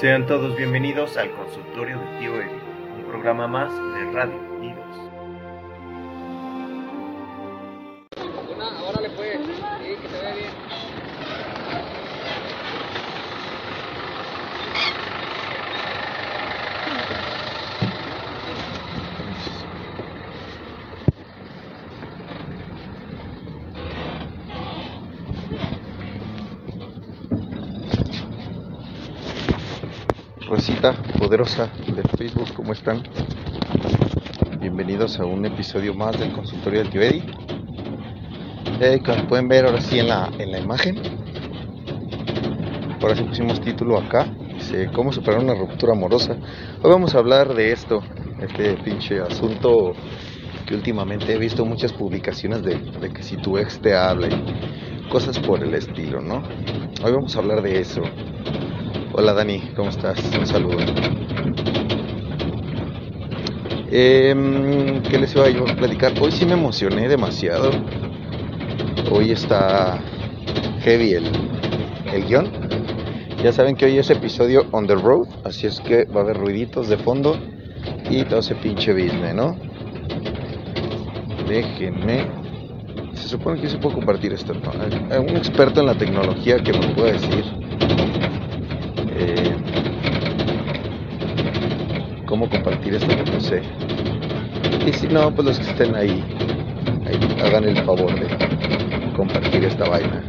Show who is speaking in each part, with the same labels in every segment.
Speaker 1: Sean todos bienvenidos al consultorio de Tío Eddie, un programa más de Radio Idos.
Speaker 2: Poderosa de Facebook, ¿cómo están? Bienvenidos a un episodio más del consultorio del tío. Eh, como pueden ver ahora sí en la, en la imagen, ahora sí pusimos título acá, dice cómo superar una ruptura amorosa. Hoy vamos a hablar de esto, este pinche asunto que últimamente he visto muchas publicaciones de, de que si tu ex te habla y cosas por el estilo, ¿no? Hoy vamos a hablar de eso. Hola Dani, ¿cómo estás? Un saludo. Em, ¿Qué les iba yo a platicar? Hoy sí me emocioné demasiado. Hoy está heavy el, el guion. Ya saben que hoy es episodio on the road, así es que va a haber ruiditos de fondo y todo ese pinche business, ¿no? Déjenme. Se supone que se puede compartir esto, ¿no? Hay un experto en la tecnología que me puede decir eh, cómo compartir esto, no sé. Y si no, pues los que estén ahí, ahí hagan el favor de compartir esta vaina.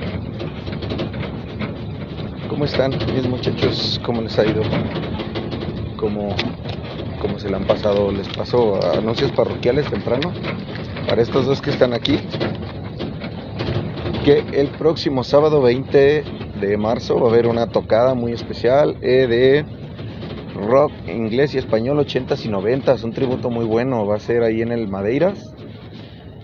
Speaker 2: ¿Cómo están mis muchachos? ¿Cómo les ha ido? ¿Cómo, cómo se le han pasado? ¿Les pasó anuncios parroquiales temprano? Para estos dos que están aquí. Que el próximo sábado 20 de marzo va a haber una tocada muy especial eh, de rock inglés y español 80s y 90s, un tributo muy bueno, va a ser ahí en el Madeiras.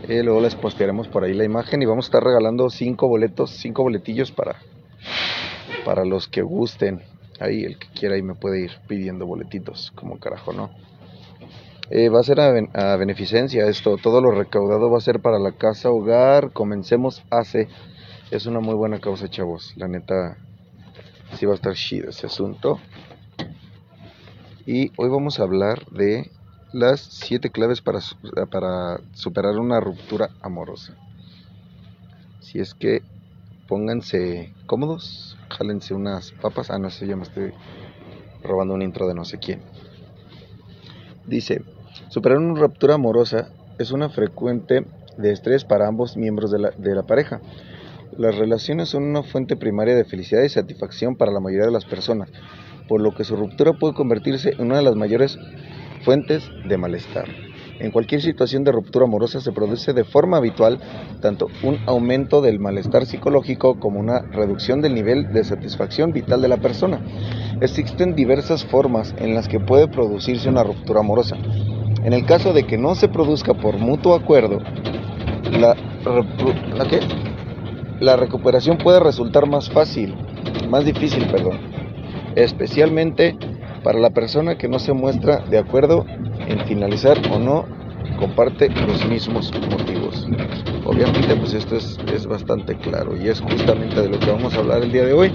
Speaker 2: Eh, luego les postearemos por ahí la imagen y vamos a estar regalando cinco boletos, cinco boletillos para, para los que gusten. Ahí el que quiera ahí me puede ir pidiendo boletitos, como carajo, ¿no? Eh, va a ser a, a, beneficencia esto, todo lo recaudado va a ser para la casa hogar, comencemos hace es una muy buena causa, chavos. La neta, sí va a estar chido ese asunto. Y hoy vamos a hablar de las siete claves para, para superar una ruptura amorosa. Si es que pónganse cómodos, jálense unas papas. Ah, no sé, ya me estoy robando un intro de no sé quién. Dice, superar una ruptura amorosa es una frecuente de estrés para ambos miembros de la, de la pareja. Las relaciones son una fuente primaria de felicidad y satisfacción para la mayoría de las personas, por lo que su ruptura puede convertirse en una de las mayores fuentes de malestar. En cualquier situación de ruptura amorosa se produce de forma habitual tanto un aumento del malestar psicológico como una reducción del nivel de satisfacción vital de la persona. Existen diversas formas en las que puede producirse una ruptura amorosa. En el caso de que no se produzca por mutuo acuerdo, la, ¿la qué? La recuperación puede resultar más fácil, más difícil, perdón, especialmente para la persona que no se muestra de acuerdo en finalizar o no comparte los mismos motivos. Obviamente pues esto es, es, bastante claro y es justamente de lo que vamos a hablar el día de hoy,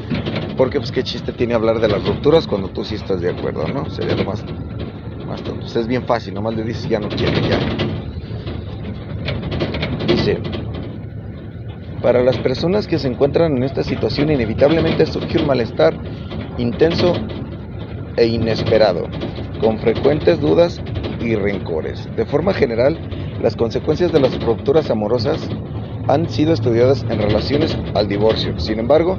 Speaker 2: porque pues qué chiste tiene hablar de las rupturas cuando tú sí estás de acuerdo, ¿no? Sería lo más, más tonto. Pues es bien fácil, nomás le dices ya no quiere, ya. Dice, para las personas que se encuentran en esta situación inevitablemente surge un malestar intenso e inesperado, con frecuentes dudas y rencores. De forma general, las consecuencias de las rupturas amorosas han sido estudiadas en relaciones al divorcio. Sin embargo,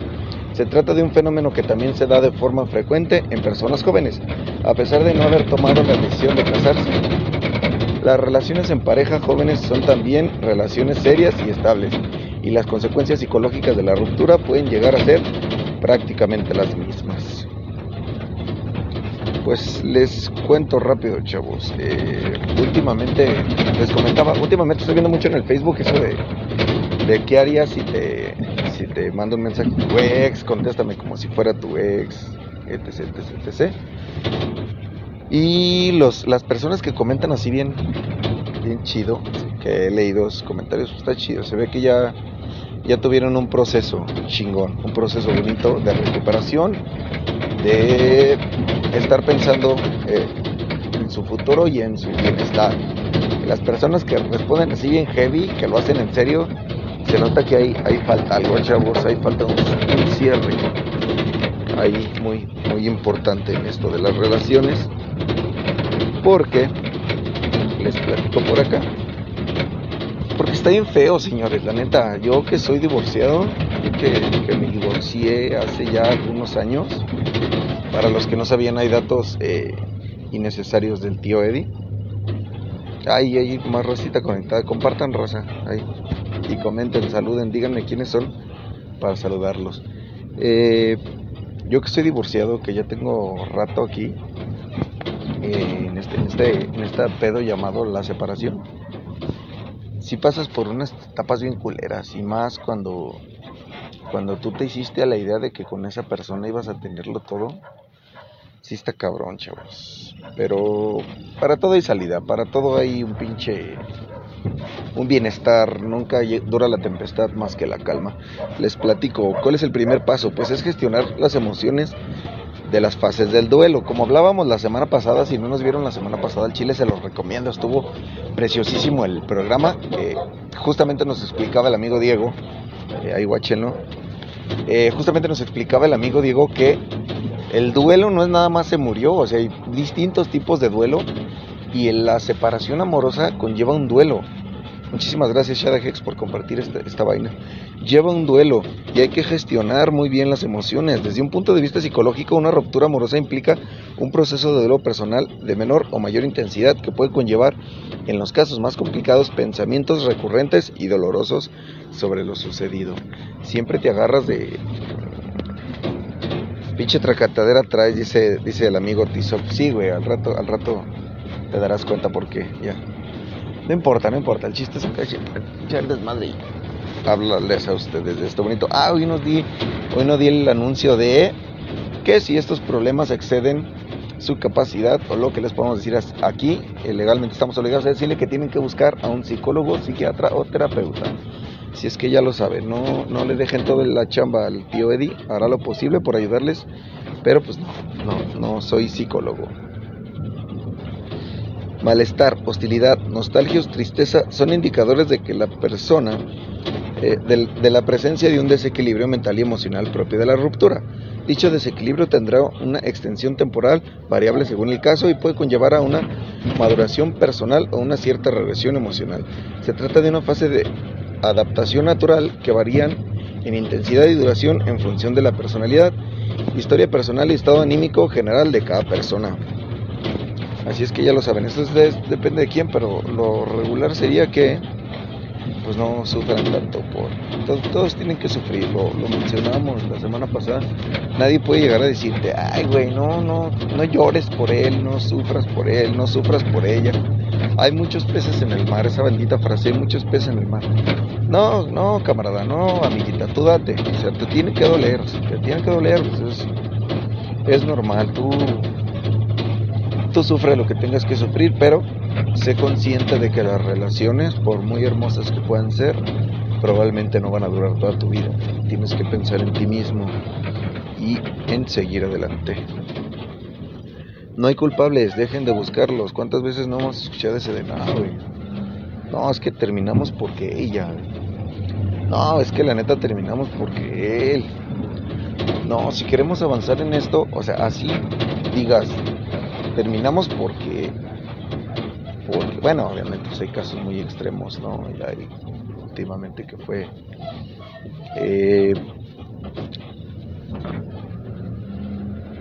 Speaker 2: se trata de un fenómeno que también se da de forma frecuente en personas jóvenes, a pesar de no haber tomado la decisión de casarse. Las relaciones en pareja jóvenes son también relaciones serias y estables, y las consecuencias psicológicas de la ruptura pueden llegar a ser prácticamente las mismas. Pues les cuento rápido, chavos. Eh, últimamente, les comentaba, últimamente estoy viendo mucho en el Facebook eso de, de qué harías si te, si te mando un mensaje tu ex, contéstame como si fuera tu ex, etc, etc, etc. Y los, las personas que comentan así bien, bien chido, que he leído sus comentarios, está chido. Se ve que ya, ya tuvieron un proceso chingón, un proceso bonito de recuperación, de estar pensando eh, en su futuro y en su bienestar. Las personas que responden así bien heavy, que lo hacen en serio, se nota que hay, falta algo, chavos, hay falta un, un cierre ahí muy, muy importante en esto de las relaciones, porque les platico por acá. Porque está bien feo, señores, la neta. Yo que soy divorciado, yo que, me divorcié hace ya algunos años. Para los que no sabían, hay datos eh, innecesarios del tío Eddie. Ahí hay más racita conectada. Compartan raza ahí. Y comenten, saluden, díganme quiénes son para saludarlos. Eh, yo que estoy divorciado, que ya tengo rato aquí, eh, en, este, en, este, en este pedo llamado la separación, si pasas por unas etapas bien culeras y más cuando, cuando tú te hiciste a la idea de que con esa persona ibas a tenerlo todo, sí está cabrón, chavos. Pero para todo hay salida, para todo hay un pinche un bienestar, nunca dura la tempestad más que la calma. Les platico, ¿cuál es el primer paso? Pues es gestionar las emociones de las fases del duelo. Como hablábamos la semana pasada, si no nos vieron la semana pasada, el Chile se los recomiendo, estuvo preciosísimo el programa, justamente nos explicaba el amigo Diego, eh, ahí eh, justamente nos explicaba el amigo Diego que el duelo no es nada más se murió, o sea, hay distintos tipos de duelo y la separación amorosa conlleva un duelo. Muchísimas gracias Shada Hex por compartir esta, esta, vaina. Lleva un duelo y hay que gestionar muy bien las emociones. Desde un punto de vista psicológico, una ruptura amorosa implica un proceso de duelo personal de menor o mayor intensidad que puede conllevar, en los casos más complicados, pensamientos recurrentes y dolorosos sobre lo sucedido. Siempre te agarras de... Pinche tracatadera traes, dice, dice el amigo Tizop. Sí, güey, al rato, al rato te darás cuenta por qué, ya. No importa, no importa, el chiste es echar desmadre y hablarles a ustedes de esto bonito. Ah, hoy nos di, hoy no di el anuncio de que si estos problemas exceden su capacidad o lo que les podemos decir aquí, eh, legalmente estamos obligados a decirle que tienen que buscar a un psicólogo, psiquiatra o terapeuta. Si es que ya lo saben, no, no le dejen toda la chamba al tío Eddie, hará lo posible por ayudarles, pero pues no, no, no soy psicólogo. Malestar, hostilidad, nostalgia o tristeza son indicadores de que la persona, eh, de, la presencia de un desequilibrio mental y emocional propio de la ruptura. Dicho desequilibrio tendrá una extensión temporal variable según el caso y puede conllevar a una maduración personal o una cierta regresión emocional. Se trata de una fase de adaptación natural que varían en intensidad y duración en función de la personalidad, historia personal y estado anímico general de cada persona. Así es que ya lo saben, esto depende de quién, pero lo regular sería que pues no sufran tanto por todos, tienen que sufrir, lo, mencionamos la semana pasada. Nadie puede llegar a decirte, ay güey, no, no, no llores por él, no sufras por él, no sufras por ella. Hay muchos peces en el mar, esa bendita frase, hay muchos peces en el mar. No, no, camarada, no, amiguita, tú date. O sea, te tiene que doler, te tiene que doler, pues es, es normal, tú sufre lo que tengas que sufrir, pero sé consciente de que las relaciones, por muy hermosas que puedan ser, probablemente no van a durar toda tu vida. Tienes que pensar en ti mismo y en seguir adelante. No hay culpables, dejen de buscarlos. ¿Cuántas veces no hemos escuchado ese de nada, No, es que terminamos porque ella. No, es que la neta terminamos porque él. No, si queremos avanzar en esto, o sea, así digas, terminamos porque, bueno, obviamente pues, hay casos muy extremos, ¿no? Ya hay últimamente que fue... Eh,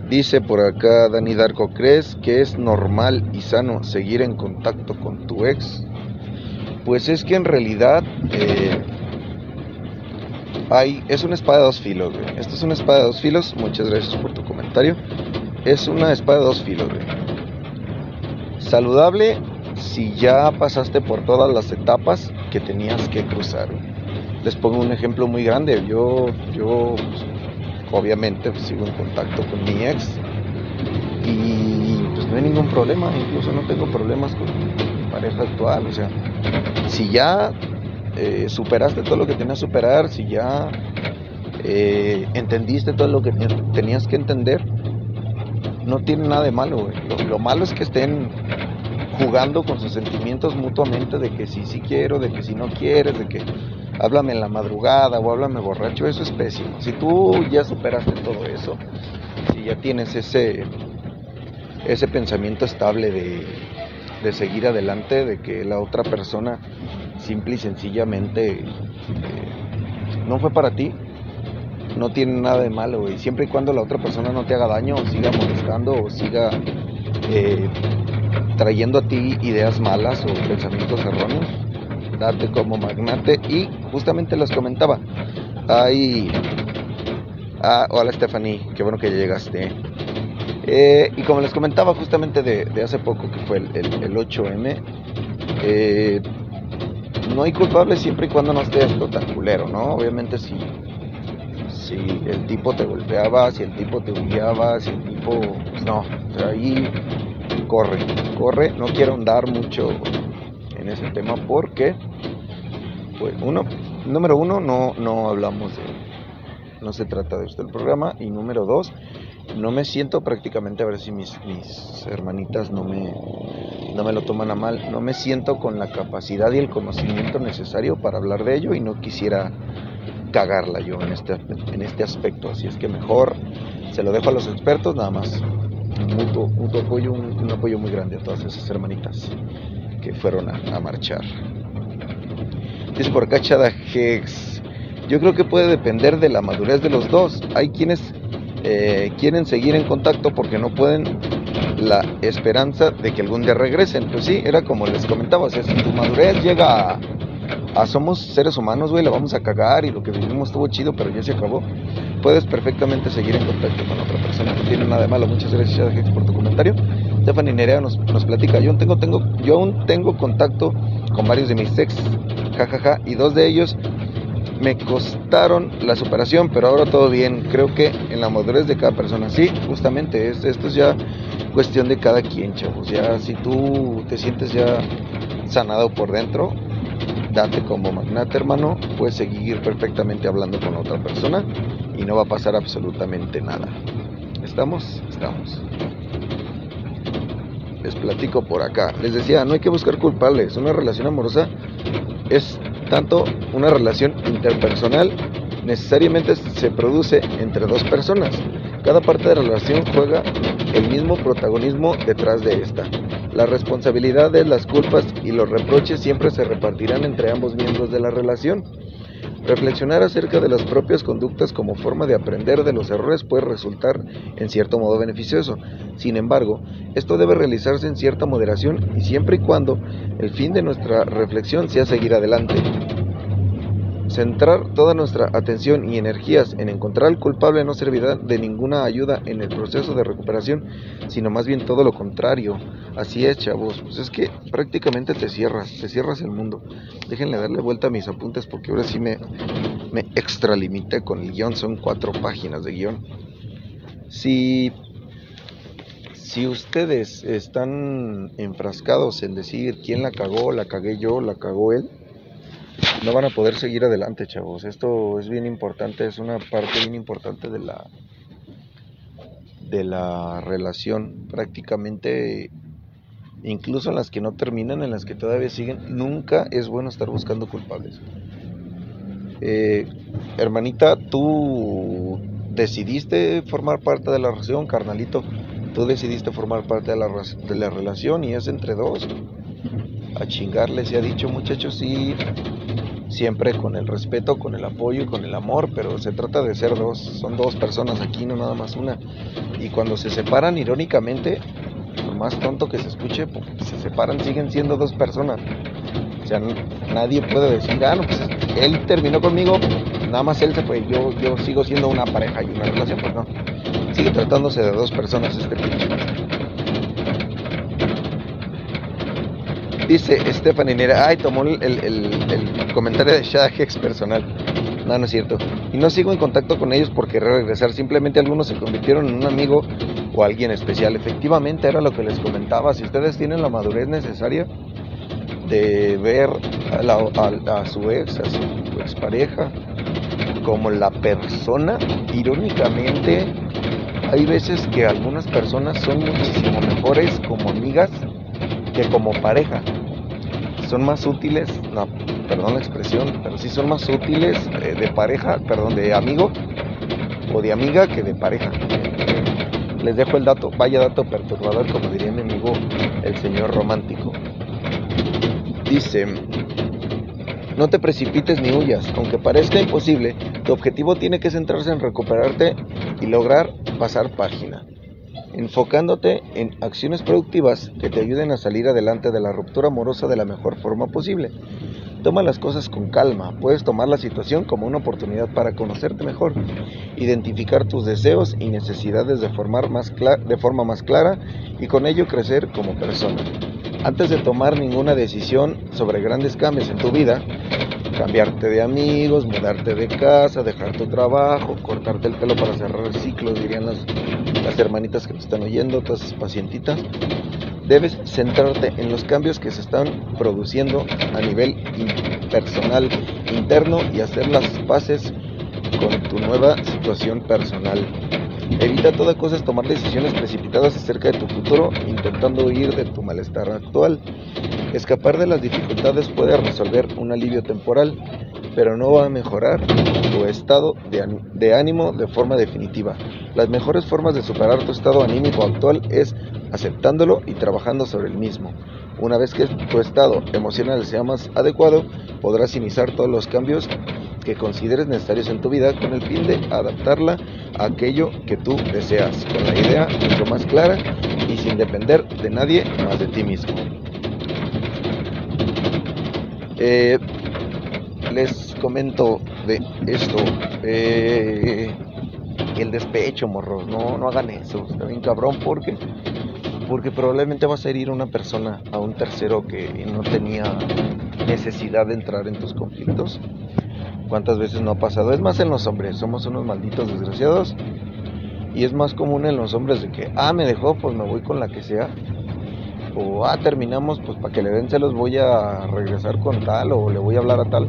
Speaker 2: dice por acá Dani Darko, ¿crees que es normal y sano seguir en contacto con tu ex? Pues es que en realidad eh, hay, es una espada de dos filos, Esto es una espada de dos filos. Muchas gracias por tu comentario. Es una espada de dos filos, Saludable si ya pasaste por todas las etapas que tenías que cruzar. Les pongo un ejemplo muy grande. Yo, yo pues, obviamente pues, sigo en contacto con mi ex y pues no hay ningún problema. Incluso no tengo problemas con mi pareja actual. O sea, si ya eh, superaste todo lo que tenías que superar, si ya eh, entendiste todo lo que tenías que entender, no tiene nada de malo, güey. Lo, malo es que estén jugando con sus sentimientos mutuamente de que sí, sí quiero, de que si no quieres, de que háblame en la madrugada o háblame borracho, eso es pésimo. Si tú ya superaste todo eso, si ya tienes ese, ese pensamiento estable de, de seguir adelante, de que la otra persona simple y sencillamente eh, no fue para ti, no tiene nada de malo, y siempre y cuando la otra persona no te haga daño, o siga molestando, o siga eh, trayendo a ti ideas malas o pensamientos erróneos, date como magnate. Y justamente les comentaba, hay... Ah, hola Stephanie, qué bueno que llegaste. Eh, y como les comentaba justamente de, hace poco, que fue el, 8M, eh, no hay culpable siempre y cuando no esté esto tan culero, ¿no? Obviamente si, si el tipo te golpeaba, si el tipo te humillaba, si el tipo... No, o sea, ahí corre, corre. No quiero andar mucho en ese tema porque, pues, uno, número uno, no, no hablamos de... No se trata de esto el programa. Y número dos, no me siento prácticamente, a ver si mis, mis hermanitas no me, no me lo toman a mal, no me siento con la capacidad y el conocimiento necesario para hablar de ello y no quisiera cagarla yo en este, en este aspecto. Así es que mejor se lo dejo a los expertos, nada más. Mutuo, mutuo apoyo, un, apoyo muy grande a todas esas hermanitas que fueron a, marchar. Dice por acá Chada Hex. Yo creo que puede depender de la madurez de los dos. Hay quienes eh, quieren seguir en contacto porque no pueden la esperanza de que algún día regresen. Pues sí, era como les comentaba, o sea, si tu madurez llega a ah, somos seres humanos, güey, la vamos a cagar y lo que vivimos estuvo chido, pero ya se acabó. Puedes perfectamente seguir en contacto con otra persona, no tiene nada de malo. Muchas gracias, por tu comentario. Stephanie Nerea nos, nos platica, yo tengo, tengo, yo aún tengo contacto con varios de mis ex, jajaja, y dos de ellos me costaron la superación, pero ahora todo bien. Creo que en la madurez de cada persona, sí, justamente, es, esto es ya cuestión de cada quien, chavos. Ya si tú te sientes ya sanado por dentro, date como magnate, hermano, puedes seguir perfectamente hablando con otra persona y no va a pasar absolutamente nada. ¿Estamos? Estamos. Les platico por acá. Les decía, no hay que buscar culpables. Una relación amorosa es tanto una relación interpersonal necesariamente se produce entre dos personas. Cada parte de la relación juega el mismo protagonismo detrás de esta. Las responsabilidades, las culpas y los reproches siempre se repartirán entre ambos miembros de la relación. Reflexionar acerca de las propias conductas como forma de aprender de los errores puede resultar en cierto modo beneficioso. Sin embargo, esto debe realizarse en cierta moderación y siempre y cuando el fin de nuestra reflexión sea seguir adelante. Centrar toda nuestra atención y energías en encontrar al culpable no servirá de ninguna ayuda en el proceso de recuperación, sino más bien todo lo contrario. Así es, chavos. Pues es que prácticamente te cierras, te cierras el mundo. Déjenle darle vuelta a mis apuntes porque ahora sí me, me extralimité con el guion. Son cuatro páginas de guion. Si, si ustedes están enfrascados en decir quién la cagó, la cagué yo, la cagó él, no van a poder seguir adelante, chavos. Esto es bien importante, es una parte bien importante de la de la relación. Prácticamente incluso en las que no terminan, en las que todavía siguen, nunca es bueno estar buscando culpables. Eh, hermanita, tú decidiste formar parte de la relación, carnalito, tú decidiste formar parte de la, de la relación y es entre dos. A chingarle se ha dicho, muchachos, sí, siempre con el respeto, con el apoyo y con el amor, pero se trata de ser dos, son dos personas aquí, no nada más una. Y cuando se separan, irónicamente, por más tonto que se escuche, pues, se separan, siguen siendo dos personas. O sea, nadie puede decir, ah, no, pues él terminó conmigo, nada más él se fue, yo, yo sigo siendo una pareja y una relación, pues no. Sigue tratándose de dos personas este pinche. Dice Stephanie Nera, ay, tomó el, el, comentario de Hex personal. No, no es cierto. Y no sigo en contacto con ellos por querer regresar. Simplemente algunos se convirtieron en un amigo o alguien especial. Efectivamente era lo que les comentaba. Si ustedes tienen la madurez necesaria de ver a, a su ex, a su expareja, como la persona, irónicamente Hay veces que algunas personas son muchísimo mejores como amigas que como pareja. Son más útiles, no, perdón la expresión, pero sí son más útiles eh, de pareja, perdón, de amigo o de amiga que de pareja. Les dejo el dato, vaya dato perturbador, como diría mi amigo el señor romántico. Dice, no te precipites ni huyas, aunque parezca imposible, tu objetivo tiene que centrarse en recuperarte y lograr pasar página, enfocándote en acciones productivas que te ayuden a salir adelante de la ruptura amorosa de la mejor forma posible. Toma las cosas con calma, puedes tomar la situación como una oportunidad para conocerte mejor, identificar tus deseos y necesidades de, forma más clara y con ello crecer como persona. Antes de tomar ninguna decisión sobre grandes cambios en tu vida, cambiarte de amigos, mudarte de casa, dejar tu trabajo, cortarte el pelo para cerrar ciclos, dirían las, las hermanitas que te están oyendo, esas pacientitas, debes centrarte en los cambios que se están produciendo a nivel personal interno y hacer las paces con tu nueva situación personal. Evita toda cosa tomar decisiones precipitadas acerca de tu futuro intentando huir de tu malestar actual. Escapar de las dificultades puede resolver un alivio temporal, pero no va a mejorar tu estado de, ánimo de forma definitiva. Las mejores formas de superar tu estado anímico actual es aceptándolo y trabajando sobre el mismo. Una vez que tu estado emocional sea más adecuado, podrás iniciar todos los cambios que consideres necesarios en tu vida con el fin de adaptarla a aquello que tú deseas, con la idea mucho más clara y sin depender de nadie más de ti mismo. Eh, les comento de esto. Eh, el despecho, morros. No, no hagan eso. Está bien cabrón porque porque probablemente vas a herir a una persona, a un tercero que no tenía necesidad de entrar en tus conflictos ¿Cuántas veces no ha pasado? Es más en los hombres, somos unos malditos desgraciados. Y es más común en los hombres de que, ah, me dejó, pues me voy con la que sea. O, ah, terminamos, pues para que le den se los voy a regresar con tal o le voy a hablar a tal.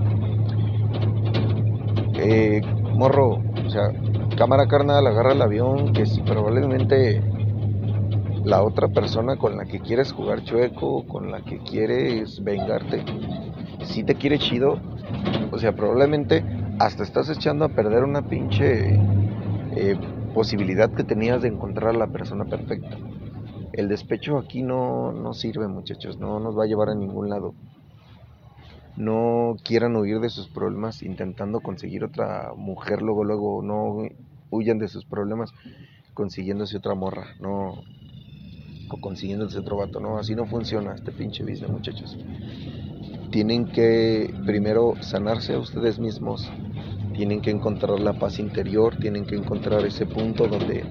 Speaker 2: Eh, morro, o sea, cámara carnal, agarra el avión, que si probablemente la otra persona con la que quieres jugar chueco, con la que quieres vengarte, si te quiere chido, o sea, probablemente hasta estás echando a perder una pinche eh, posibilidad que tenías de encontrar a la persona perfecta. El despecho aquí no, no sirve, muchachos, no nos va a llevar a ningún lado. No quieran huir de sus problemas intentando conseguir otra mujer, luego, luego, no huyan de sus problemas consiguiéndose otra morra, no, o consiguiéndose otro vato, no, así no funciona este pinche business, muchachos tienen que primero sanarse a ustedes mismos, tienen que encontrar la paz interior, tienen que encontrar ese punto donde,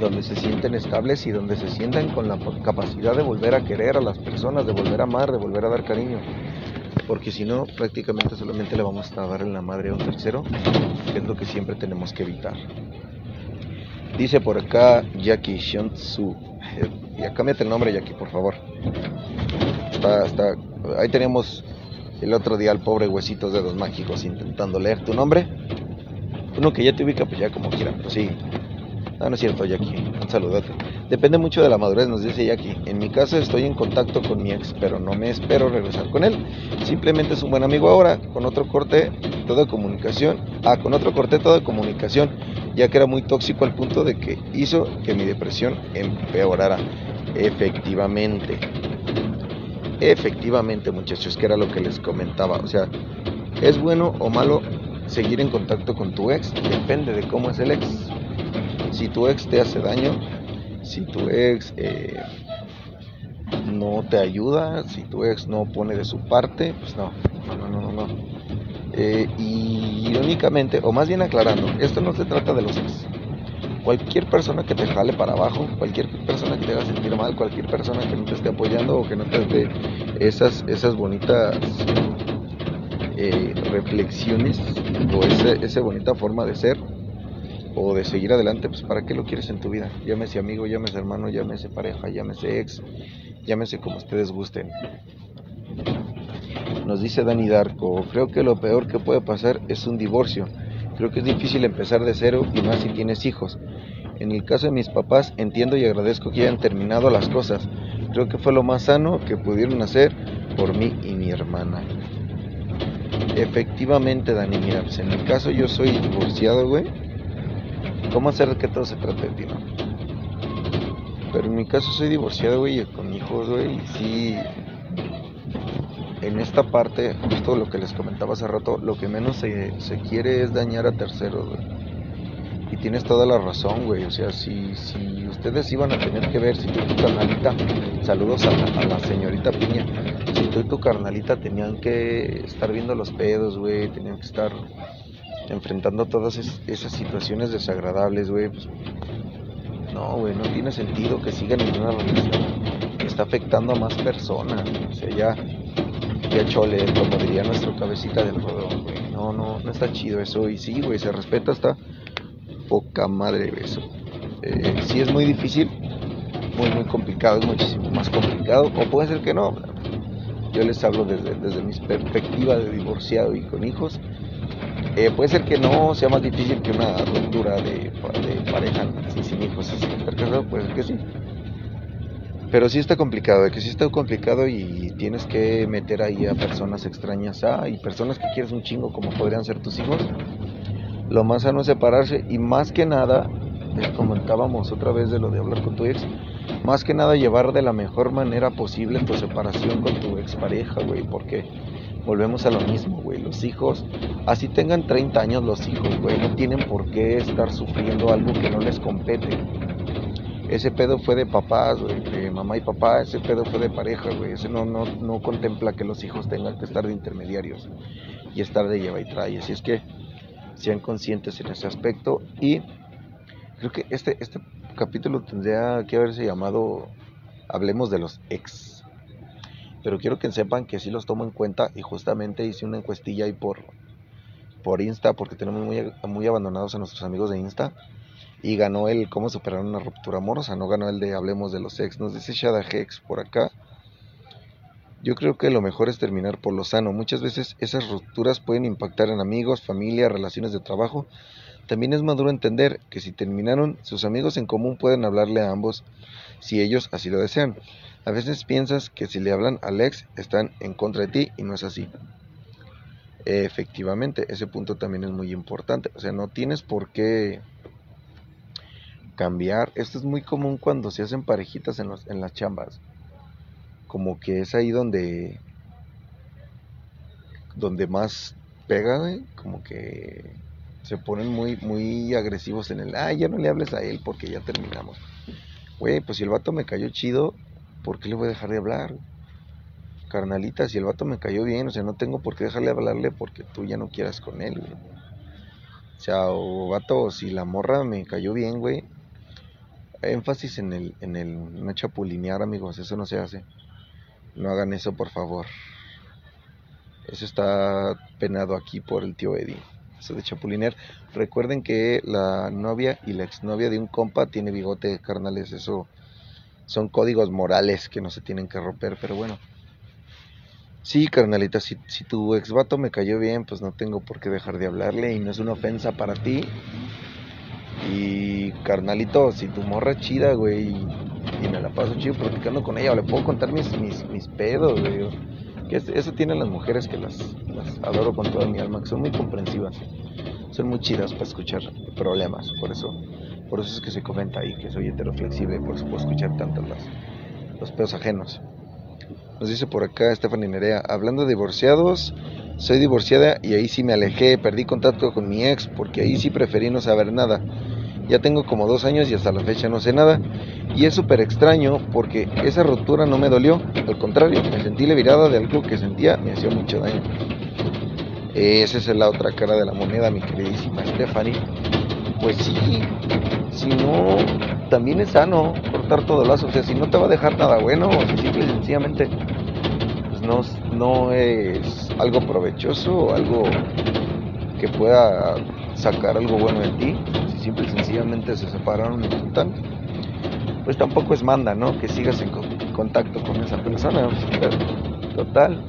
Speaker 2: donde se sienten estables y donde se sientan con la capacidad de volver a querer a las personas, de volver a amar, de volver a dar cariño. Porque si no, prácticamente solamente le vamos a dar en la madre a un tercero, que es lo que siempre tenemos que evitar. Dice por acá Jackie Shantsu. Ya cámbiate el nombre, Jackie, por favor. Está, está ahí teníamos el otro día al pobre Huesitos Dedos Mágicos intentando leer tu nombre. Uno que ya te ubica, pues ya como quiera, pero sí. No, no es cierto, Jackie. Un saludote. Depende mucho de la madurez, nos dice Jackie. En mi caso estoy en contacto con mi ex, pero no me espero regresar con él. Simplemente es un buen amigo ahora. Con otro corte, toda comunicación. Ah, con otro corte, toda comunicación. Ya que era muy tóxico al punto de que hizo que mi depresión empeorara. Efectivamente. Efectivamente, muchachos, que era lo que les comentaba. O sea, ¿es bueno o malo seguir en contacto con tu ex? Depende de cómo es el ex. Si tu ex te hace daño, si tu ex eh, no te ayuda, si tu ex no pone de su parte, pues no, no, no, no, no. Eh, y irónicamente, o más bien aclarando, esto no se trata de los ex cualquier persona que te jale para abajo, cualquier persona que te haga sentir mal, cualquier persona que no te esté apoyando o que no te dé esas, esas bonitas eh, reflexiones o esa bonita forma de ser o de seguir adelante, pues ¿para qué lo quieres en tu vida? Llámese amigo, llámese hermano, llámese pareja, llámese ex, llámese como ustedes gusten. Nos dice Dani Darko, creo que lo peor que puede pasar es un divorcio. Creo que es difícil empezar de cero y más si tienes hijos. En el caso de mis papás, entiendo y agradezco que hayan terminado las cosas. Creo que fue lo más sano que pudieron hacer por mí y mi hermana. Efectivamente, Dani, mira, pues en mi caso yo soy divorciado, güey. ¿Cómo hacer que todo se trate de ti, no? Pero en mi caso soy divorciado, güey, con hijos, güey, y sí. En esta parte, justo lo que les comentaba hace rato, lo que menos se, se quiere es dañar a terceros, güey. Y tienes toda la razón, güey. O sea, si, si ustedes iban a tener que ver, si tú y tu carnalita, saludos a la, a la señorita Piña, si tú y tu carnalita tenían que estar viendo los pedos, güey, tenían que estar enfrentando todas es- esas situaciones desagradables, güey, pues, no, güey, no tiene sentido que sigan en una relación está afectando a más personas. O sea, ya, ya chole, como diría nuestro cabecita del rodón, güey. No, no, no está chido eso. Y sí, güey, se respeta hasta poca madre eso. Eh, sí es muy difícil, muy, muy complicado, es muchísimo más complicado. O puede ser que no. Yo les hablo desde, desde mi perspectiva de divorciado y con hijos. Eh, puede ser que no sea más difícil que una ruptura de, pareja sin hijos, así, estar casado, puede ser que sí. Pero sí está complicado, de que sí está complicado y tienes que meter ahí a personas extrañas, ah, y personas que quieres un chingo como podrían ser tus hijos. Lo más sano es separarse y más que nada, les comentábamos otra vez de lo de hablar con tu ex, más que nada llevar de la mejor manera posible tu separación con tu expareja, güey, porque volvemos a lo mismo, güey, los hijos, así tengan 30 años los hijos, güey, no tienen por qué estar sufriendo algo que no les compete. Ese pedo fue de papás, güey, de mamá y papá, ese pedo fue de pareja, güey, ese no, no, no contempla que los hijos tengan que estar de intermediarios y estar de lleva y trae, así es que sean conscientes en ese aspecto y creo que este, este capítulo tendría que haberse llamado Hablemos de los ex. Pero quiero que sepan que sí los tomo en cuenta y justamente hice una encuestilla ahí por, por Insta porque tenemos muy, muy abandonados a nuestros amigos de Insta y ganó el cómo superar una ruptura amorosa, no ganó el de Hablemos de los ex. Nos dice Shada Hex por acá. Yo creo que lo mejor es terminar por lo sano. Muchas veces esas rupturas pueden impactar en amigos, familia, relaciones de trabajo. También es maduro entender que si terminaron, sus amigos en común pueden hablarle a ambos si ellos así lo desean. A veces piensas que si le hablan al ex están en contra de ti y no es así. Efectivamente, ese punto también es muy importante. O sea, no tienes por qué cambiar. Esto es muy común cuando se hacen parejitas en, en las chambas como que es ahí donde donde más pega, güey, como que se ponen muy muy agresivos en el, ah, ya no le hables a él porque ya terminamos. Güey, pues si el vato me cayó chido, ¿por qué le voy a dejar de hablar? Carnalita, si el vato me cayó bien, o sea, no tengo por qué dejarle de hablarle porque tú ya no quieras con él, güey. O sea, o vato, si la morra me cayó bien, güey, énfasis en el, en el no chapulinear, amigos, eso no se hace. No hagan eso, por favor. Eso está penado aquí por el tío Eddie. De chapulinear. Recuerden que la novia y la exnovia de un compa tiene bigote, carnales. Eso son códigos morales que no se tienen que romper, pero bueno. Sí, carnalita, si, si tu ex vato me cayó bien, pues no tengo por qué dejar de hablarle y no es una ofensa para ti. Y carnalito, si tu morra es chida, güey, y me la paso chido platicando con ella, o le puedo contar mis, mis, mis pedos, güey. Que es- eso tienen las mujeres que las, adoro con toda mi alma, que son muy comprensivas, son muy chidas para escuchar problemas, por eso, por eso es que se comenta ahí que soy heteroflexible, por eso puedo escuchar tanto las, los pedos ajenos. Nos dice por acá Stephanie Nerea, hablando de divorciados, soy divorciada y ahí sí me alejé, perdí contacto con mi ex porque ahí sí preferí no saber nada. Ya tengo como dos años y hasta la fecha no sé nada. Y es súper extraño porque esa ruptura no me dolió, al contrario, me sentí liberada de algo que sentía me hacía mucho daño. Esa es la otra cara de la moneda, mi queridísima Stephanie. Pues sí, si no, también es sano cortar todo lazo. O sea, si no te va a dejar nada bueno, si simple y sencillamente pues no, no es algo provechoso o algo que pueda sacar algo bueno de ti, si simple y sencillamente se separaron y juntan, pues tampoco es manda, ¿no? Que sigas en co- contacto con esa persona. Total,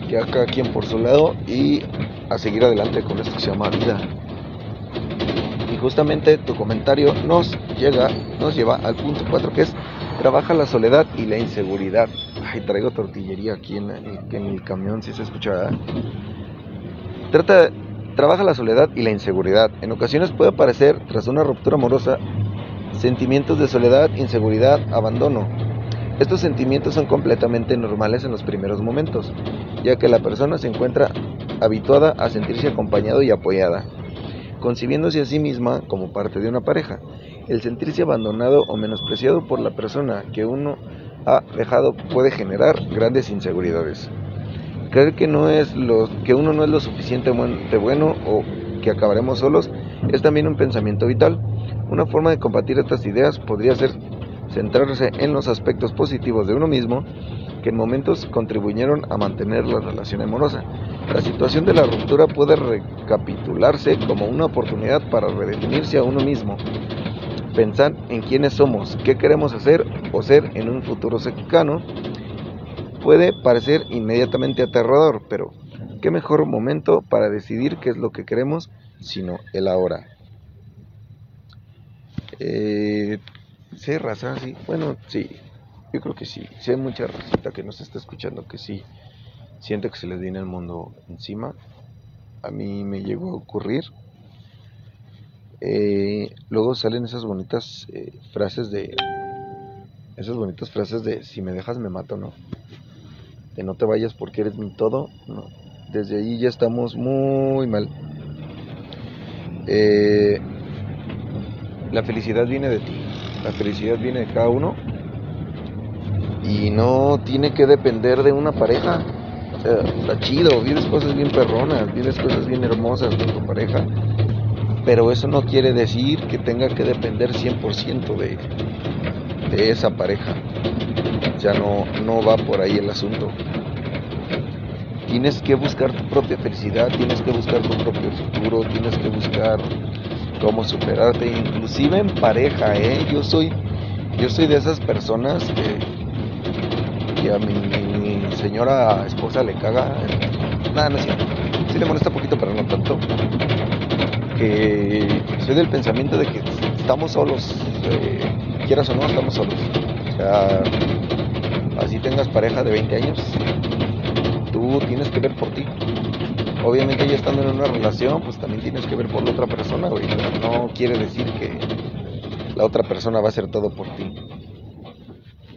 Speaker 2: ya cada quien por su lado y a seguir adelante con esto que se llama vida. Y justamente tu comentario nos llega, nos lleva al punto 4 que es trabaja la soledad y la inseguridad. Ay, traigo tortillería aquí en, el camión, si se escucha. Trata, trabaja la soledad y la inseguridad. En ocasiones puede aparecer, tras una ruptura amorosa, sentimientos de soledad, inseguridad, abandono. Estos sentimientos son completamente normales en los primeros momentos, ya que la persona se encuentra habituada a sentirse acompañado y apoyada, concibiéndose a sí misma como parte de una pareja. El sentirse abandonado o menospreciado por la persona que uno ha dejado puede generar grandes inseguridades. Creer que, no es lo, que uno no es lo suficientemente bueno o que acabaremos solos es también un pensamiento vital. Una forma de combatir estas ideas podría ser centrarse en los aspectos positivos de uno mismo que en momentos contribuyeron a mantener la relación amorosa. La situación de la ruptura puede recapitularse como una oportunidad para redefinirse a uno mismo, pensar en quiénes somos, qué queremos hacer o ser en un futuro cercano. Puede parecer inmediatamente aterrador, pero qué mejor momento para decidir qué es lo que queremos sino el ahora. Eh, Sí, sí. Bueno, sí. Yo creo que sí. Sí hay mucha racita que nos está escuchando que sí siente que se les viene el mundo encima. A mí me llegó a ocurrir. Eh, luego salen esas bonitas eh, frases de... Esas bonitas frases de si me dejas me mato, ¿no? De no te vayas porque eres mi todo. Desde ahí ya estamos muy mal. Eh, la felicidad viene de ti. La felicidad viene de cada uno y no tiene que depender de una pareja. O sea, está chido, vives cosas bien perronas, vives cosas bien hermosas con tu pareja, pero eso no quiere decir que tenga que depender 100% de, de esa pareja. Ya no, no va por ahí el asunto. Tienes que buscar tu propia felicidad, tienes que buscar tu propio futuro, tienes que buscar cómo superarte, inclusive en pareja, ¿eh? Yo soy, yo soy de esas personas que, a mi, señora esposa le caga, nada, no es cierto, sí le molesta poquito, pero no tanto, que soy del pensamiento de que estamos solos, eh, quieras o no, estamos solos. O sea, así tengas pareja de 20 años, tú tienes que ver por ti obviamente ya estando en una relación, pues también tienes que ver por la otra persona, güey. no quiere decir que la otra persona va a hacer todo por ti.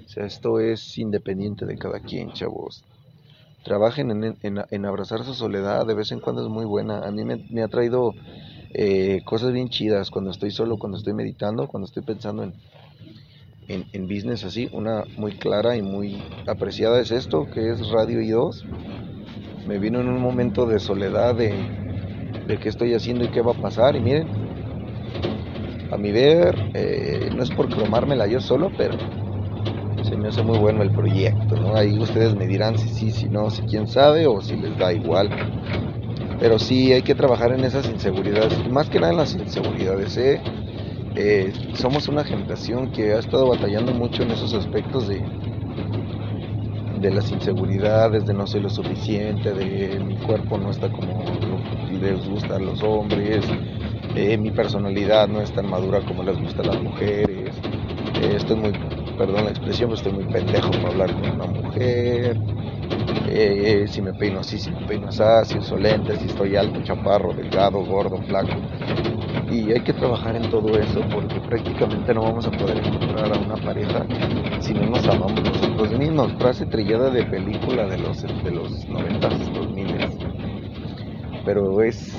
Speaker 2: O sea, esto es independiente de cada quien, chavos. Trabajen en, en, abrazar su soledad, de vez en cuando es muy buena. A mí me, ha traído eh, cosas bien chidas cuando estoy solo, cuando estoy meditando, cuando estoy pensando en, en, en, business así. Una muy clara y muy apreciada es esto, que es Radio I2 me vino en un momento de soledad de, de qué estoy haciendo y qué va a pasar. Y miren, a mi ver, eh, no es por cromármela yo solo, pero se me hace muy bueno el proyecto, ¿no? Ahí ustedes me dirán si sí, si no, si quién sabe o si les da igual. Pero sí hay que trabajar en esas inseguridades, más que nada en las inseguridades, ¿eh? Eh, somos una generación que ha estado batallando mucho en esos aspectos de, de las inseguridades, de no ser lo suficiente, de mi cuerpo no está como les gusta a los hombres, eh, mi personalidad no es tan madura como les gusta a las mujeres, eh, estoy muy, perdón la expresión, pero estoy muy pendejo para hablar con una mujer, si me peino así, si me peino así, si uso lentes, si estoy alto, chaparro, delgado, gordo, flaco. Y hay que trabajar en todo eso porque prácticamente no vamos a poder encontrar a una pareja si no nos amamos nosotros mismos. Frase trillada de película de los, de los 90, 2000. Pero es,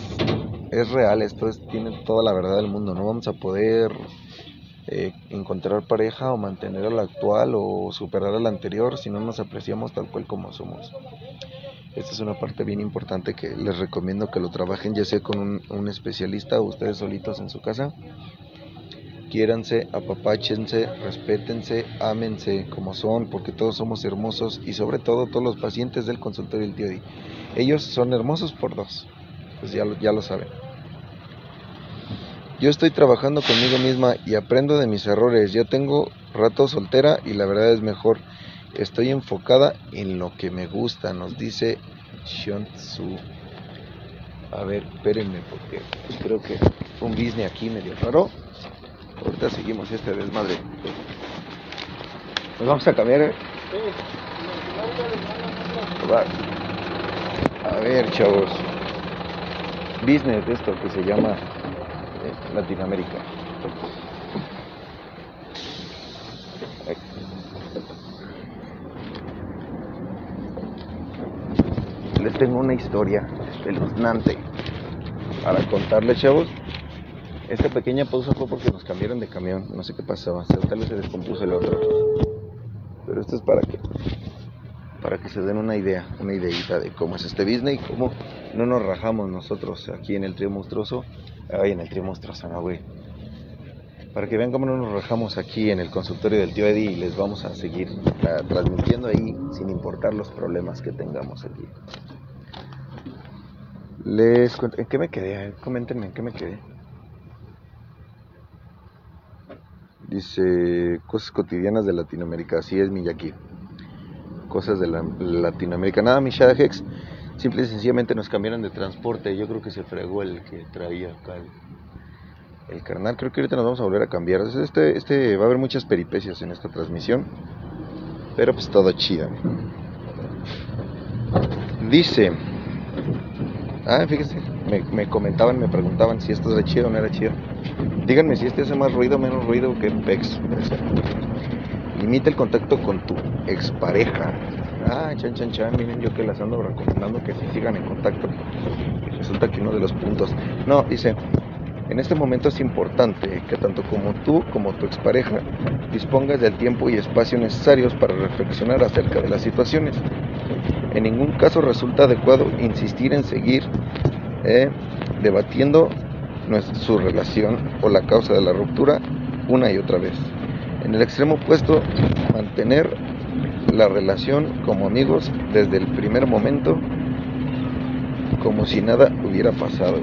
Speaker 2: es real, esto es, tiene toda la verdad del mundo. No vamos a poder eh, encontrar pareja o mantener a la actual o superar a la anterior si no nos apreciamos tal cual como somos. Esta es una parte bien importante que les recomiendo que lo trabajen ya sea con un, especialista o ustedes solitos en su casa. Quiéranse, apapáchense, respétense, ámense como son, porque todos somos hermosos y sobre todo todos los pacientes del consultorio del tío. Ellos son hermosos por dos, pues ya ya lo saben. Yo estoy trabajando conmigo misma y aprendo de mis errores. Ya tengo rato soltera y la verdad es mejor. Estoy enfocada en lo que me gusta, nos dice Shion Tzu. A ver, espérenme porque creo que un business aquí medio raro. Ahorita seguimos este desmadre. Nos vamos a cambiar. ¿eh? A ver, chavos. Business de esto que se llama eh, Latinoamérica. Ay. Les tengo una historia espeluznante para contarles, chavos. Esta pequeña pausa fue porque nos cambiaron de camión. No sé qué pasaba. Tal vez se descompuso el otro. Pero esto es para que para que se den una idea, una ideita de cómo es este business y cómo no nos rajamos nosotros aquí en el trío monstruoso. Ay, en el trío monstruoso, no, güey. Para que vean cómo no nos rajamos aquí en el consultorio del tío Eddie y les vamos a seguir ah, transmitiendo ahí sin importar los problemas que tengamos aquí. Les cuento, ¿en qué me quedé? Coméntenme, ¿en qué me quedé? Dice, cosas cotidianas de Latinoamérica, así es Miyaki. Cosas de la, Latinoamérica. Nada, mi Hex, simple y sencillamente nos cambiaron de transporte. Yo creo que se fregó el que traía acá el, el carnal. Creo que ahorita nos vamos a volver a cambiar. Este, este va a haber muchas peripecias en esta transmisión. Pero pues todo chido. Dice, ah, fíjense, me, me comentaban, me preguntaban si esto era chido o no era chido. Díganme si este hace más ruido o menos ruido que PEX. Limita el contacto con tu expareja. Ah, chan, chan, chan. Miren, yo que las ando recomendando que si sigan en contacto. Resulta que uno de los puntos. No, dice. En este momento es importante que tanto como tú como tu expareja dispongas del tiempo y espacio necesarios para reflexionar acerca de las situaciones. En ningún caso resulta adecuado insistir en seguir eh, debatiendo su relación o la causa de la ruptura una y otra vez. En el extremo opuesto, mantener la relación como amigos desde el primer momento, como si nada hubiera pasado.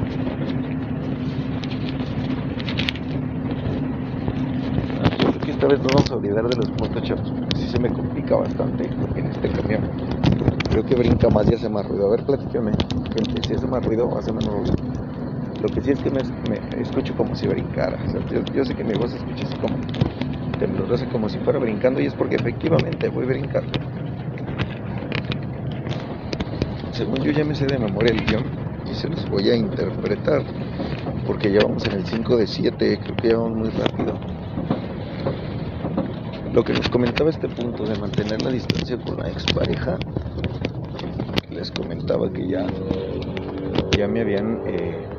Speaker 2: Creo que esta vez no vamos a olvidar de los puntos chavos, sí se me complica bastante en este camión. Creo que brinca más y hace más ruido. A ver, platícame, si hace más ruido hace menos ruido. Lo que sí es que me, escucho como si brincara. yo, sé que mi voz se escucha así como temblorosa, como si fuera brincando, y es porque efectivamente voy a brincar. Según yo ya me sé de memoria el guion y se los voy a interpretar, porque ya vamos en el 5 de 7, creo que ya vamos muy rápido. Lo que nos comentaba este punto de mantener la distancia con la expareja, les comentaba que ya, ya me habían eh,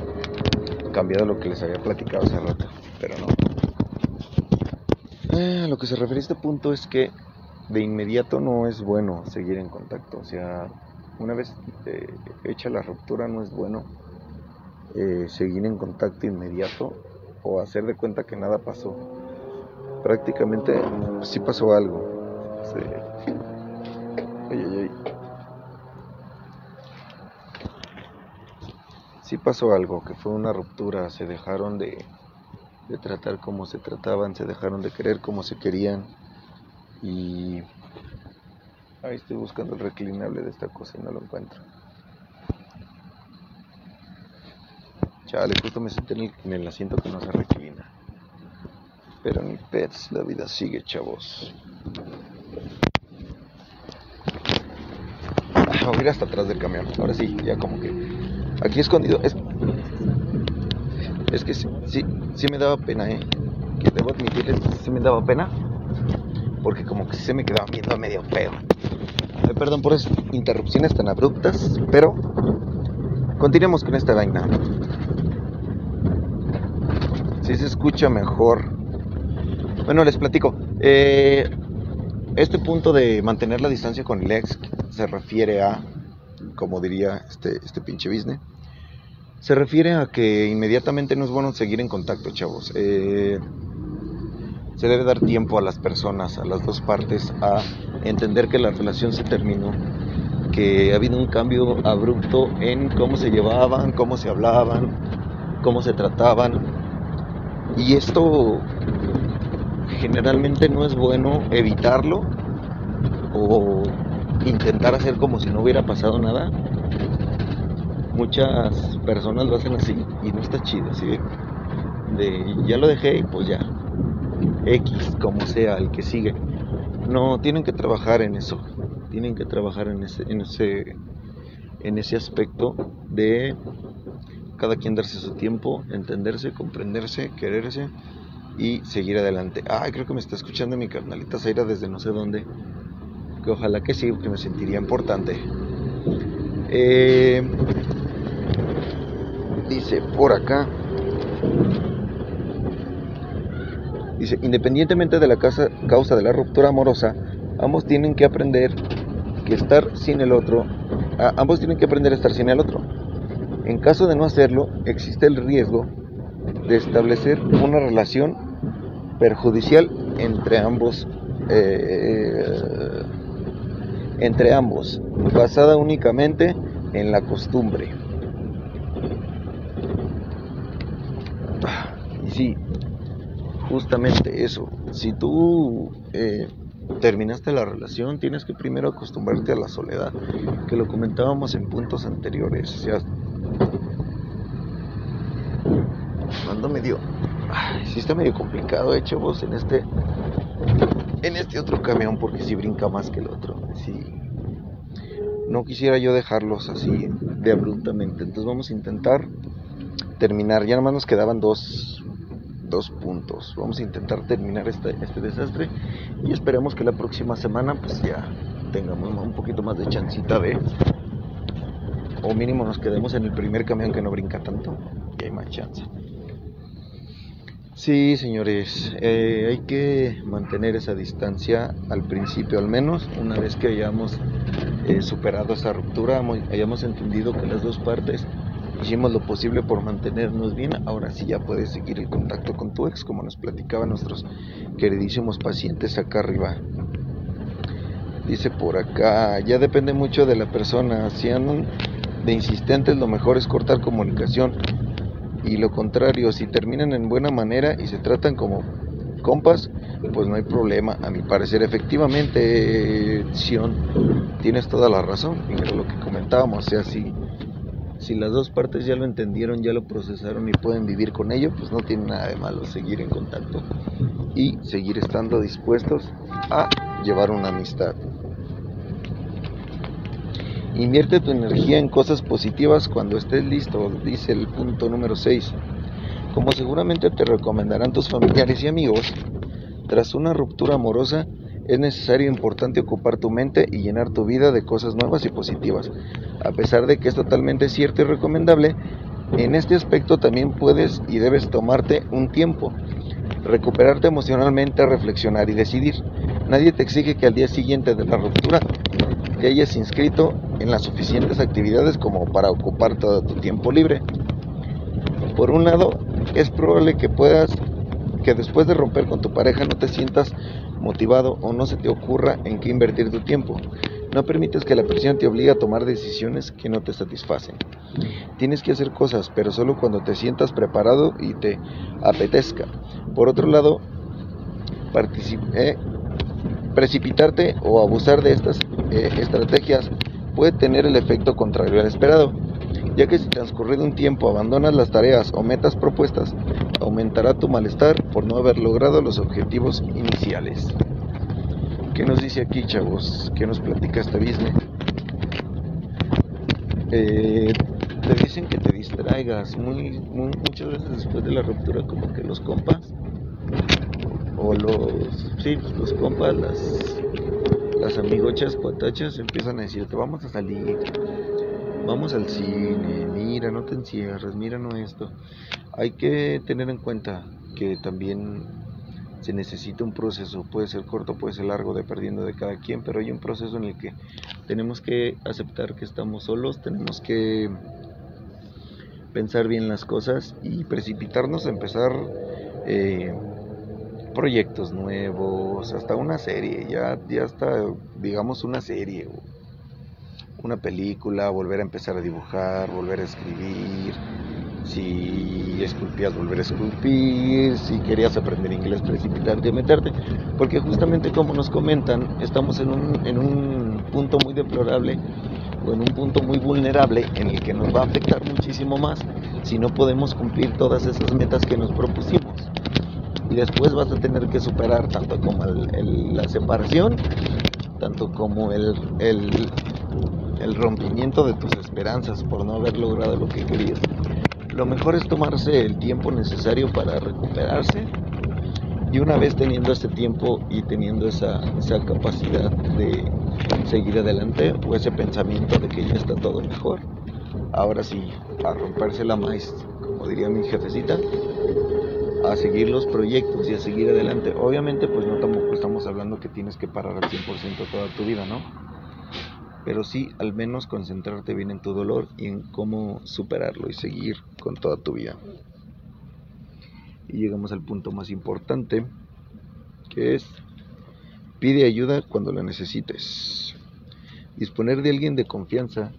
Speaker 2: cambiado lo que les había platicado hace rato, pero no. Eh, lo que se refiere a este punto es que de inmediato no es bueno seguir en contacto. O sea, una vez eh, hecha la ruptura no es bueno eh, seguir en contacto inmediato o hacer de cuenta que nada pasó. Prácticamente sí pasó algo. Ay, ay, ay. Sí pasó algo, que fue una ruptura, se dejaron de, tratar como se trataban, se dejaron de querer como se querían y ahí estoy buscando el reclinable de esta cosa y no lo encuentro. Chale, justo me senté en el, asiento que no se reclina. Pero ni pets, la vida sigue, chavos. Voy a hasta atrás del camión. Ahora sí, ya como que aquí escondido. Es, es que sí, sí, me daba pena, ¿eh? Que debo admitirles que sí me daba pena. Porque como que se me quedaba viendo medio feo. perdón por esas interrupciones tan abruptas, pero continuemos con esta vaina. Si se escucha mejor. Bueno, les platico. Eh, este punto de mantener la distancia con el ex se refiere a como diría este, este pinche business, se refiere a que inmediatamente no es bueno seguir en contacto, chavos. Eh, se debe dar tiempo a las personas, a las dos partes, a entender que la relación se terminó, que ha habido un cambio abrupto en cómo se llevaban, cómo se hablaban, cómo se trataban. Y esto generalmente no es bueno evitarlo o intentar hacer como si no hubiera pasado nada, muchas personas lo hacen así y no está chido, ¿sí? de ya lo dejé y pues ya, X, como sea, el que sigue. No, tienen que trabajar en eso, tienen que trabajar en ese, en ese, en ese aspecto de cada quien darse su tiempo, entenderse, comprenderse, quererse y seguir adelante. Ay, creo que me está escuchando mi carnalita Zaira desde no sé dónde. Que ojalá que sí, que me sentiría importante. Eh, dice por acá. Dice, independientemente de la causa de la ruptura amorosa, ambos tienen que aprender que estar sin el otro, ambos tienen que aprender a estar sin el otro. En caso de no hacerlo, existe el riesgo de establecer una relación perjudicial entre ambos, eh, entre ambos, basada únicamente en la costumbre. Y sí, justamente eso. Si tú eh, terminaste la relación, tienes que primero acostumbrarte a la soledad, que lo comentábamos en puntos anteriores. O sea, ando medio, ay, sí está medio complicado, eh, vos en este, en este otro camión, porque si brinca más que el otro. Sí. No quisiera yo dejarlos así de abruptamente. Entonces vamos a intentar terminar. Ya nomás nos quedaban dos dos puntos. Vamos a intentar terminar este, este desastre y esperemos que la próxima semana pues ya tengamos un poquito más de chancita de o mínimo nos quedemos en el primer camión que no brinca tanto y hay más chance. Sí, señores, eh, hay que mantener esa distancia al principio, al menos una vez que hayamos eh, superado esa ruptura, hayamos entendido que las dos partes Hicimos lo posible por mantenernos bien. Ahora sí ya puedes seguir el contacto con tu ex, como nos platicaban nuestros queridísimos pacientes acá arriba. Dice por acá, ya depende mucho de la persona. Si andan de insistentes, lo mejor es cortar comunicación. Y lo contrario, si terminan en buena manera y se tratan como compas, pues no hay problema. A mi parecer, efectivamente, Sion, tienes toda la razón. Fíjate lo que comentábamos, sea, si si las dos partes ya lo entendieron, ya lo procesaron y pueden vivir con ello, pues no tiene nada de malo seguir en contacto y seguir estando dispuestos a llevar una amistad. Invierte tu energía en cosas positivas cuando estés listo, dice el punto número 6. Como seguramente te recomendarán tus familiares y amigos, tras una ruptura amorosa, es necesario e importante ocupar tu mente y llenar tu vida de cosas nuevas y positivas. A pesar de que es totalmente cierto y recomendable, en este aspecto también puedes y debes tomarte un tiempo, recuperarte emocionalmente, reflexionar y decidir. Nadie te exige que al día siguiente de la ruptura te hayas inscrito en las suficientes actividades como para ocupar todo tu tiempo libre. Por un lado, es probable que puedas que después de romper con tu pareja no te sientas motivado o no se te ocurra en qué invertir tu tiempo. No permites que la presión te obligue a tomar decisiones que no te satisfacen. Tienes que hacer cosas, pero solo cuando te sientas preparado y te apetezca. Por otro lado, eh, precipitarte o abusar de estas eh, estrategias puede tener el efecto contrario al esperado, ya que si transcurrido un tiempo abandonas las tareas o metas propuestas, aumentará tu malestar por no haber logrado los objetivos iniciales. ¿Qué nos dice aquí, chavos? ¿Qué nos platica esta business? Eh, te dicen que te distraigas muy, muchas veces después de la ruptura como que los compas o los sí los compas las las amigochas patachas empiezan a decirte vamos a salir vamos al cine mira no te encierres mira no esto. Hay que tener en cuenta que también se necesita un proceso, puede ser corto, puede ser largo, dependiendo de cada quien, pero hay un proceso en el que tenemos que aceptar que estamos solos, tenemos que pensar bien las cosas y precipitarnos a empezar eh, proyectos nuevos, hasta una serie, ya, ya hasta digamos una serie una película, volver a empezar a dibujar, volver a escribir, si esculpías volver a esculpir, si querías aprender inglés precipitarte meterte, porque justamente como nos comentan, estamos en un, en un punto muy deplorable o en un punto muy vulnerable en el que nos va a afectar muchísimo más si no podemos cumplir todas esas metas que nos propusimos. Y después vas a tener que superar tanto como la separación, tanto como el, el rompimiento de tus esperanzas por no haber logrado lo que querías. Lo mejor es tomarse el tiempo necesario para recuperarse y una vez teniendo ese tiempo y teniendo esa, esa capacidad de seguir adelante o ese pensamiento de que ya está todo mejor, ahora sí, a romperse la maíz, como diría mi jefecita, a seguir los proyectos y a seguir adelante. Obviamente, pues no estamos hablando que tienes que parar al 100% toda tu vida, ¿no? Pero sí, al menos concentrarte bien en tu dolor y en cómo superarlo y seguir con toda tu vida. Y llegamos al punto más importante, que es pide ayuda cuando la necesites. Disponer de alguien de confianza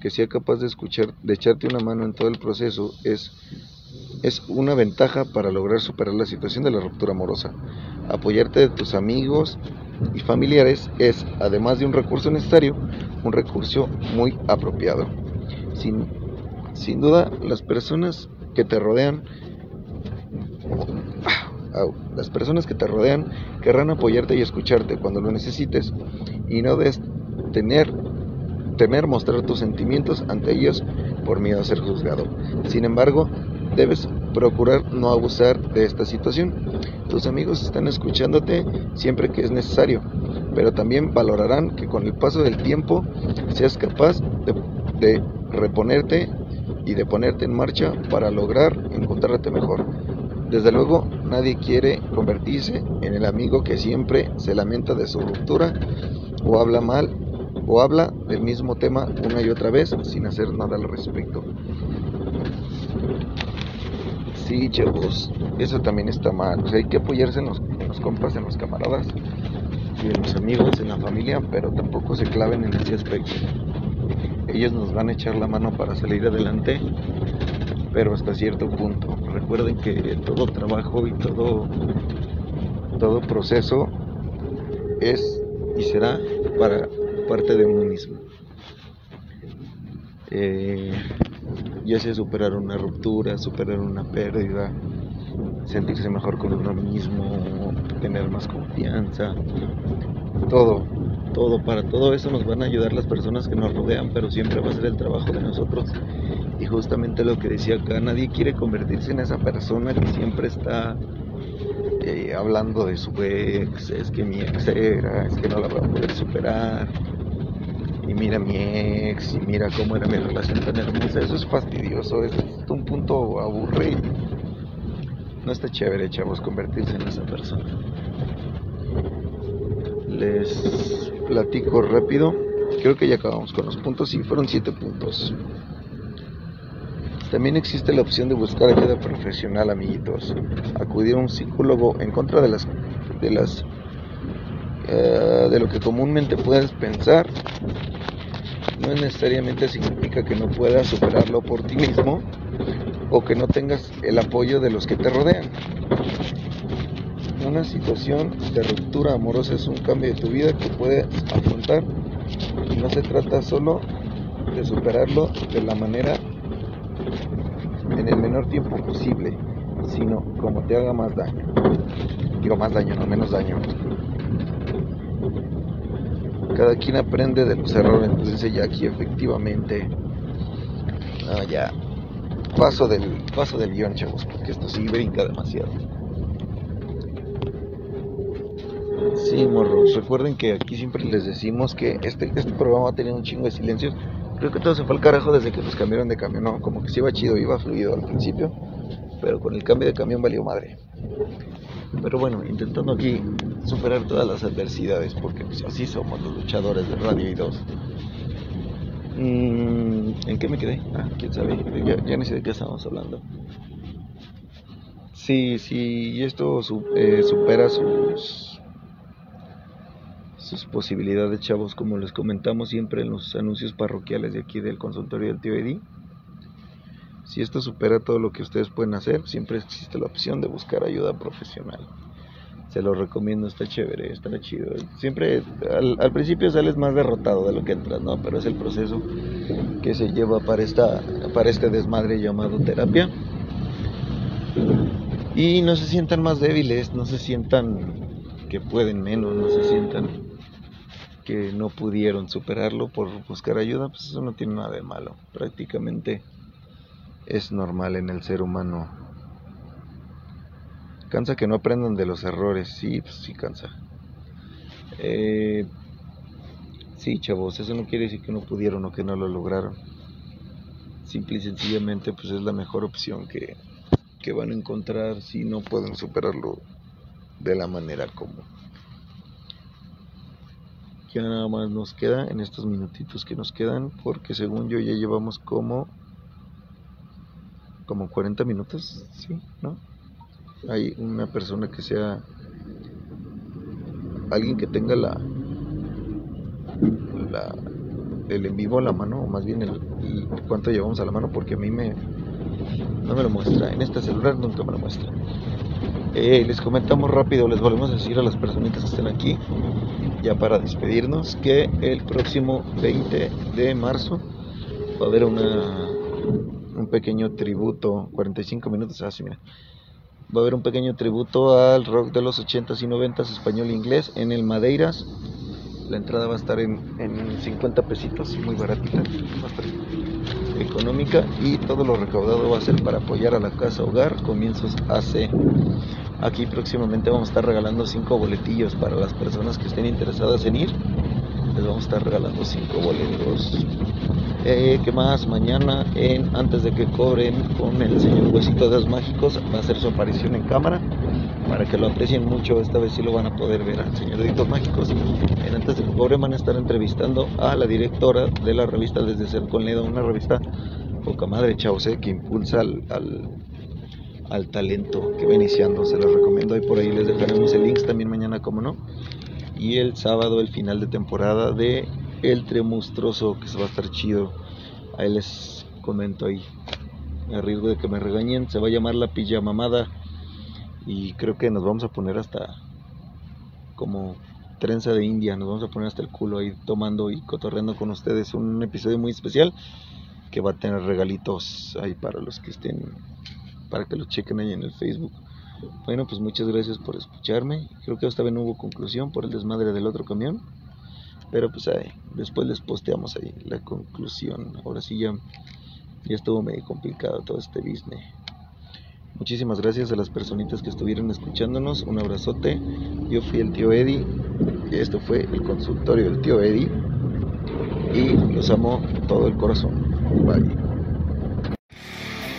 Speaker 2: que sea capaz de escuchar, de echarte una mano en todo el proceso es es una ventaja para lograr superar la situación de la ruptura amorosa. Apoyarte de tus amigos y familiares es, además de un recurso necesario, un recurso muy apropiado. Sin, sin duda, las personas que te rodean las personas que te rodean querrán apoyarte y escucharte cuando lo necesites y no des tener, temer mostrar tus sentimientos ante ellos por miedo a ser juzgado. Sin embargo, debes procurar no abusar de esta situación. Tus amigos están escuchándote siempre que es necesario, pero también valorarán que con el paso del tiempo seas capaz de, reponerte y de ponerte en marcha para lograr encontrarte mejor. Desde luego, nadie quiere convertirse en el amigo que siempre se lamenta de su ruptura o habla mal o habla del mismo tema una y otra vez sin hacer nada al respecto. Sí, chavos, eso también está mal. hay que apoyarse en los, compas, en los camaradas y en los amigos, en la familia, pero tampoco se claven en ese aspecto. Ellos nos van a echar la mano para salir adelante pero hasta cierto punto. Recuerden que todo trabajo y todo, todo proceso es y será para parte de uno mismo. Eh, ya sea superar una ruptura, superar una pérdida, sentirse mejor con uno mismo, tener más confianza, todo, todo, para todo eso nos van a ayudar las personas que nos rodean, pero siempre va a ser el trabajo de nosotros y justamente lo que decía acá, nadie quiere convertirse en esa persona que siempre está eh, hablando de su ex, es que mi ex era, es que no la voy a poder superar. Y mira mi ex, y mira cómo era mi relación tan hermosa. Eso es fastidioso, es un punto aburrido. No está chévere, chavos, convertirse en esa persona. Les platico rápido. Creo que ya acabamos con los puntos y fueron siete puntos. También existe la opción de buscar ayuda profesional, amiguitos. Acudir a un psicólogo en contra de las de las eh, de lo que comúnmente puedes pensar no necesariamente significa que no puedas superarlo por ti mismo o que no tengas el apoyo de los que te rodean. Una situación de ruptura amorosa es un cambio de tu vida que puedes afrontar y no se trata solo de superarlo de la manera en el menor tiempo posible, sino como te haga más daño. Digo más daño, no menos daño. Cada quien aprende de los errores, entonces ya aquí efectivamente, ah, ya, paso del, paso del guion, chavos, porque esto sí brinca demasiado. Sí, morros, recuerden que aquí siempre les decimos que este, este programa va a tener un chingo de silencios Creo que todo se fue al carajo desde que nos cambiaron de camión. No, como que sí iba chido, iba fluido al principio, pero con el cambio de camión valió madre. Pero bueno, intentando aquí superar todas las adversidades, porque pues, así somos los luchadores de Radio y 2. Mm, ¿En qué me quedé? Ah, quién sabe, ya, ya, sé de qué estamos hablando. Sí, sí, esto eh, supera sus sus posibilidades, chavos, como les comentamos siempre en los anuncios parroquiales de aquí del consultorio del tío Eddie. Si esto supera todo lo que ustedes pueden hacer, siempre existe la opción de buscar ayuda profesional. Se lo recomiendo, está chévere, está chido. Siempre al, principio sales más derrotado de lo que entras, ¿no? Pero es el proceso que se lleva para, esta, para este desmadre llamado terapia. Y no se sientan más débiles, no se sientan que pueden menos, no se sientan que no pudieron superarlo por buscar ayuda, pues eso no tiene nada de malo. Prácticamente es normal en el ser humano. Cansa que no aprendan de los errores, sí, pues sí cansa. Eh, sí, chavos, eso no quiere decir que no pudieron o que no lo lograron. Simple y sencillamente, pues es la mejor opción que, que van a encontrar si no pueden superarlo de la manera como. Ya nada más nos queda en estos minutitos que nos quedan, porque según yo ya llevamos como como 40 minutos, ¿sí? ¿No? Hay una persona que sea alguien que tenga la, el en vivo a la mano, o más bien el, cuánto llevamos a la mano, porque a mí me no me lo muestra. En este celular nunca me lo muestra. Eh, les comentamos rápido, les volvemos a decir a las personitas que estén aquí, ya para despedirnos, que el próximo 20 de marzo va a haber una un pequeño tributo, 45 minutos, así ah, mira. Va a haber un pequeño tributo al rock de los 80s y 90s español e inglés en el Madeiras. La entrada va a estar en, en 50 pesitos, muy baratita, económica y todo lo recaudado va a ser para apoyar a la casa hogar Comienzos AC. Aquí próximamente vamos a estar regalando 5 boletillos para las personas que estén interesadas en ir. Les vamos a estar regalando 5 boletos eh, ¿Qué más? Mañana, en Antes de que cobren con el señor Huesito de los Mágicos, va a hacer su aparición en cámara para que lo aprecien mucho. Esta vez sí lo van a poder ver al señor Huesitos Mágicos. En Antes de que cobren van a estar entrevistando a la directora de la revista Desde Ser con Ledo, una revista poca madre, chavos, que impulsa al, al, talento que va iniciando. Se los recomiendo. Ahí por ahí les dejaremos el link también mañana, como no. Y el sábado, el final de temporada de el tremustroso que se va a estar chido. Ahí les comento ahí. A riesgo de que me regañen, se va a llamar la pijamamada. Y creo que nos vamos a poner hasta como trenza de India. Nos vamos a poner hasta el culo ahí tomando y cotorreando con ustedes. Un episodio muy especial que va a tener regalitos ahí para los que estén, para que lo chequen ahí en el Facebook. Bueno, pues muchas gracias por escucharme. Creo que esta vez no hubo conclusión por el desmadre del otro camión. Pero pues ahí, después les posteamos ahí la conclusión. Ahora sí ya, ya estuvo medio complicado todo este business. Muchísimas gracias a las personitas que estuvieron escuchándonos. Un abrazote. Yo fui el tío Eddie. Esto fue el consultorio del tío Eddie. Y los amo todo el corazón. Bye.